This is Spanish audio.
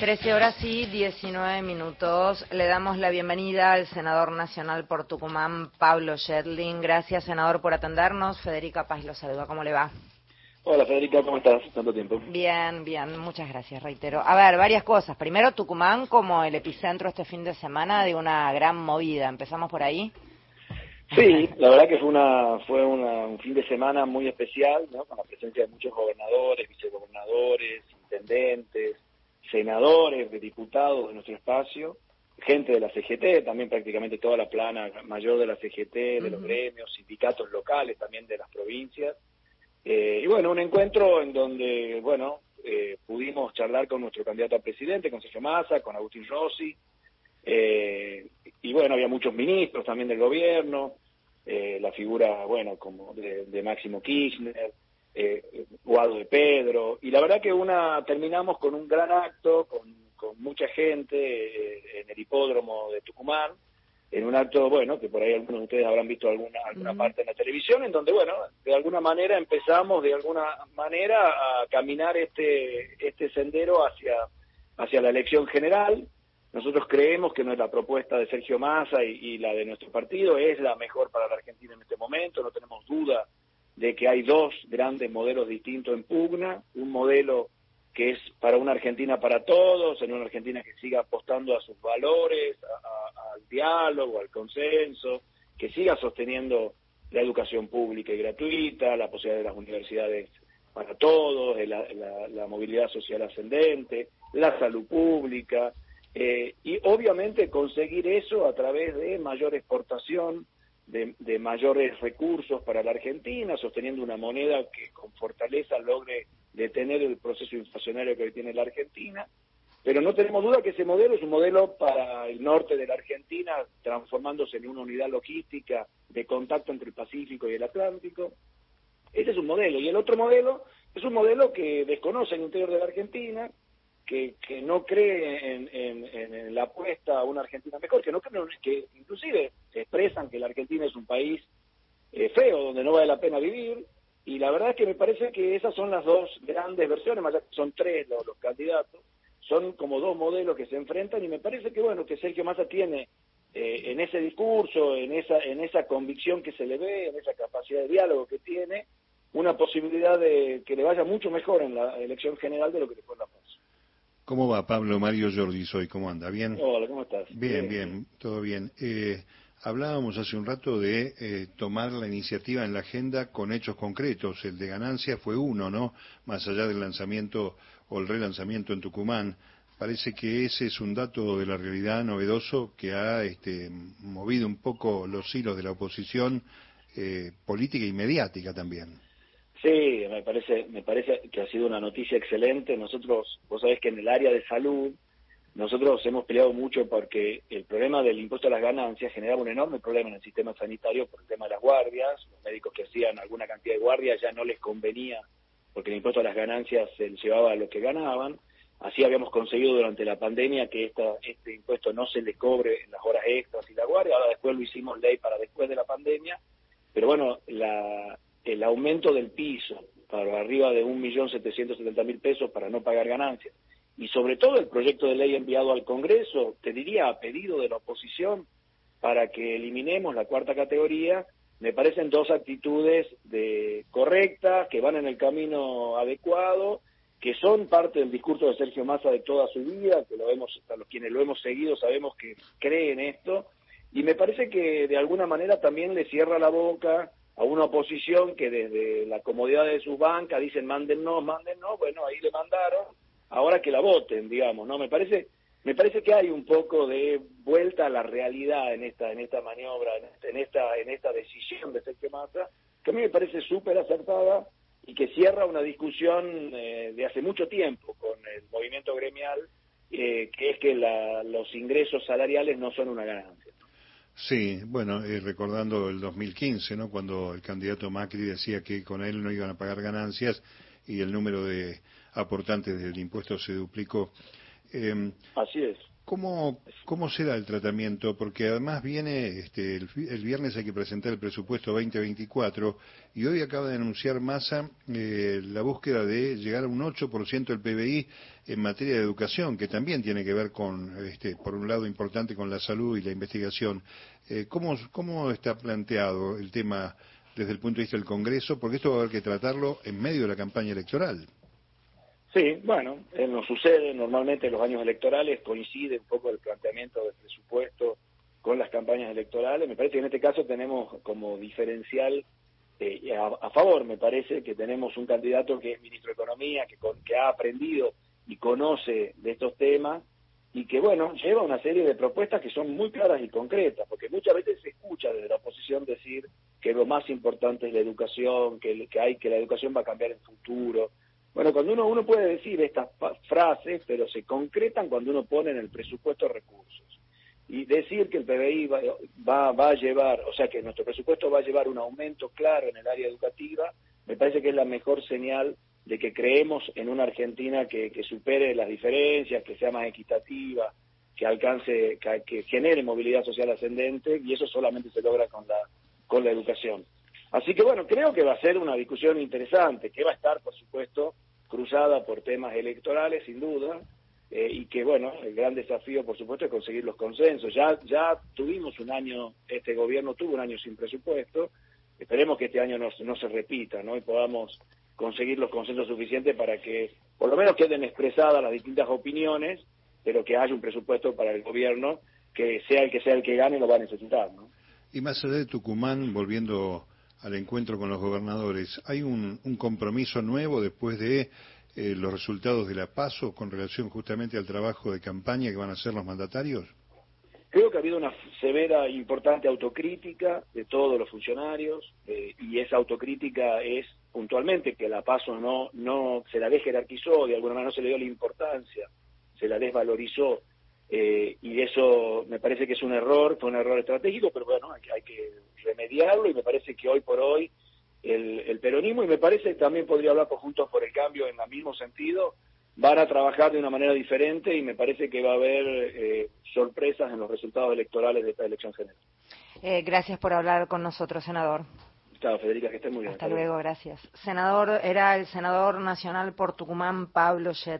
13 horas y 19 minutos. Le damos la bienvenida al senador nacional por Tucumán, Pablo Shetling. Gracias, senador, por atendernos. Federica Paz lo saluda. ¿Cómo le va? Hola, Federica, ¿cómo estás? Tanto tiempo. Bien, bien. Muchas gracias, reitero. A ver, varias cosas. Primero, Tucumán como el epicentro este fin de semana de una gran movida. ¿Empezamos por ahí? Sí, la verdad que fue una fue un fin de semana muy especial, ¿no? Con la presencia de muchos gobernadores, vicegobernadores, intendentes, senadores, de diputados de nuestro espacio, gente de la CGT, también prácticamente toda la plana mayor de la CGT, de los gremios, sindicatos locales también de las provincias. Eh, y bueno, un encuentro en donde, bueno, eh, pudimos charlar con nuestro candidato a presidente, con Sergio Massa, con Agustín Rossi, eh, y bueno, había muchos ministros también del gobierno, la figura, bueno, como de Máximo Kirchner, eh, Guado de Pedro, y la verdad que una terminamos con un gran acto, con, mucha gente eh, en el hipódromo de Tucumán, en un acto, bueno, que por ahí algunos de ustedes habrán visto alguna, alguna parte en la televisión, en donde, bueno, de alguna manera empezamos, de alguna manera, a caminar este, este sendero hacia, hacia la elección general. Nosotros creemos que nuestra propuesta de Sergio Massa y, y la de nuestro partido es la mejor para la Argentina en este momento, no tenemos duda de que hay dos grandes modelos distintos en pugna, un modelo que es para una Argentina para todos, en una Argentina que siga apostando a sus valores, al diálogo, al consenso, que siga sosteniendo la educación pública y gratuita, la posibilidad de las universidades para todos, la, movilidad social ascendente, la salud pública, eh, y obviamente conseguir eso a través de mayor exportación, de, mayores recursos para la Argentina, sosteniendo una moneda que con fortaleza logre detener el proceso inflacionario que hoy tiene la Argentina. Pero no tenemos duda que ese modelo es un modelo para el norte de la Argentina, transformándose en una unidad logística de contacto entre el Pacífico y el Atlántico. Ese es un modelo. Y el otro modelo es un modelo que desconoce el interior de la Argentina, que, que no cree en, en, la apuesta a una Argentina mejor, que no creen, que inclusive expresan que la Argentina es un país eh, feo, donde no vale la pena vivir, y la verdad es que me parece que esas son las dos grandes versiones, más son tres los, candidatos, son como dos modelos que se enfrentan, y me parece que bueno, que Sergio Massa tiene eh, en ese discurso, en esa, en esa convicción que se le ve, en esa capacidad de diálogo que tiene, una posibilidad de que le vaya mucho mejor en la elección general de lo que le fue en la paz. ¿Cómo va Pablo Mario Jordi soy? ¿Cómo anda? ¿Bien? Hola, ¿cómo estás? Bien, bien, todo bien. Eh, hablábamos hace un rato de eh, tomar la iniciativa en la agenda con hechos concretos. El de ganancia fue uno, ¿no? Más allá del lanzamiento o el relanzamiento en Tucumán. Parece que ese es un dato de la realidad novedoso que ha este, movido un poco los hilos de la oposición eh, política y mediática también. Sí, me parece, me parece que ha sido una noticia excelente. Nosotros, vos sabés que en el área de salud, nosotros hemos peleado mucho porque el problema del impuesto a las ganancias generaba un enorme problema en el sistema sanitario por el tema de las guardias. Los médicos que hacían alguna cantidad de guardias ya no les convenía porque el impuesto a las ganancias se llevaba a lo que ganaban. Así habíamos conseguido durante la pandemia que esta, este impuesto no se le cobre en las horas extras y la guardia. Ahora después lo hicimos ley para después de la pandemia. Pero bueno, la, el aumento del piso para arriba de 1.770.000 pesos para no pagar ganancias y sobre todo el proyecto de ley enviado al Congreso, te diría a pedido de la oposición, para que eliminemos la cuarta categoría, me parecen dos actitudes de correctas, que van en el camino adecuado, que son parte del discurso de Sergio Massa de toda su vida, que lo vemos, a los quienes lo hemos seguido sabemos que cree en esto, y me parece que de alguna manera también le cierra la boca a una oposición que desde la comodidad de sus bancas dicen mándennos, mándennos, bueno, ahí le mandaron, ahora que la voten, digamos, ¿no? Me parece, me parece que hay un poco de vuelta a la realidad en esta, en esta maniobra, en esta, en esta decisión de Sergio Massa, que a mí me parece súper acertada y que cierra una discusión eh, de hace mucho tiempo con el movimiento gremial, eh, que es que los ingresos salariales no son una ganancia. Sí, bueno, recordando el 2015, ¿no? Cuando el candidato Macri decía que con él no iban a pagar ganancias y el número de aportantes del impuesto se duplicó. Em, Así es. ¿Cómo, ¿Cómo será el tratamiento? Porque además viene, este, el, viernes hay que presentar el presupuesto 2024 y hoy acaba de anunciar Massa eh, la búsqueda de llegar a un 8% del PBI en materia de educación, que también tiene que ver con, este, por un lado importante con la salud y la investigación. Eh, ¿cómo, ¿Cómo está planteado el tema desde el punto de vista del Congreso? Porque esto va a haber que tratarlo en medio de la campaña electoral. Sí, bueno, eh, nos sucede normalmente en los años electorales, coincide un poco el planteamiento del presupuesto con las campañas electorales. Me parece que en este caso tenemos como diferencial eh, a, favor, me parece que tenemos un candidato que es ministro de Economía, que, que ha aprendido y conoce de estos temas y que, bueno, lleva una serie de propuestas que son muy claras y concretas, porque muchas veces se escucha desde la oposición decir que lo más importante es la educación, que, que hay que la educación va a cambiar en futuro, bueno, cuando uno, uno puede decir estas frases, pero se concretan cuando uno pone en el presupuesto recursos. Y decir que el PBI va, va, a llevar, o sea, que nuestro presupuesto va a llevar un aumento claro en el área educativa, me parece que es la mejor señal de que creemos en una Argentina que, que supere las diferencias, que sea más equitativa, que alcance, que, que, genere movilidad social ascendente, y eso solamente se logra con la, con la educación. Así que bueno, creo que va a ser una discusión interesante, que va a estar, por supuesto, cruzada por temas electorales, sin duda, eh, y que, bueno, el gran desafío, por supuesto, es conseguir los consensos. Ya, ya tuvimos un año, este gobierno tuvo un año sin presupuesto, esperemos que este año no, no se repita, ¿no? Y podamos conseguir los consensos suficientes para que, por lo menos, queden expresadas las distintas opiniones, pero que haya un presupuesto para el gobierno que sea el que sea el que gane lo va a necesitar, ¿no? Y más allá de Tucumán, volviendo al encuentro con los gobernadores. ¿Hay un, compromiso nuevo después de eh, los resultados de la PASO con relación justamente al trabajo de campaña que van a hacer los mandatarios? Creo que ha habido una severa, importante autocrítica de todos los funcionarios eh, y esa autocrítica es puntualmente que la PASO no, no se la desjerarquizó, de alguna manera no se le dio la importancia, se la desvalorizó eh, y eso me parece que es un error, fue un error estratégico, pero bueno, hay, hay que remediarlo y me parece que hoy por hoy el, peronismo, y me parece que también podría hablar por Juntos por el Cambio en el mismo sentido, van a trabajar de una manera diferente y me parece que va a haber eh, sorpresas en los resultados electorales de esta elección general. Eh, gracias por hablar con nosotros, senador. Chao, Federica, que esté muy bien. Hasta, luego, gracias. Senador, era el senador nacional por Tucumán, Pablo Shet.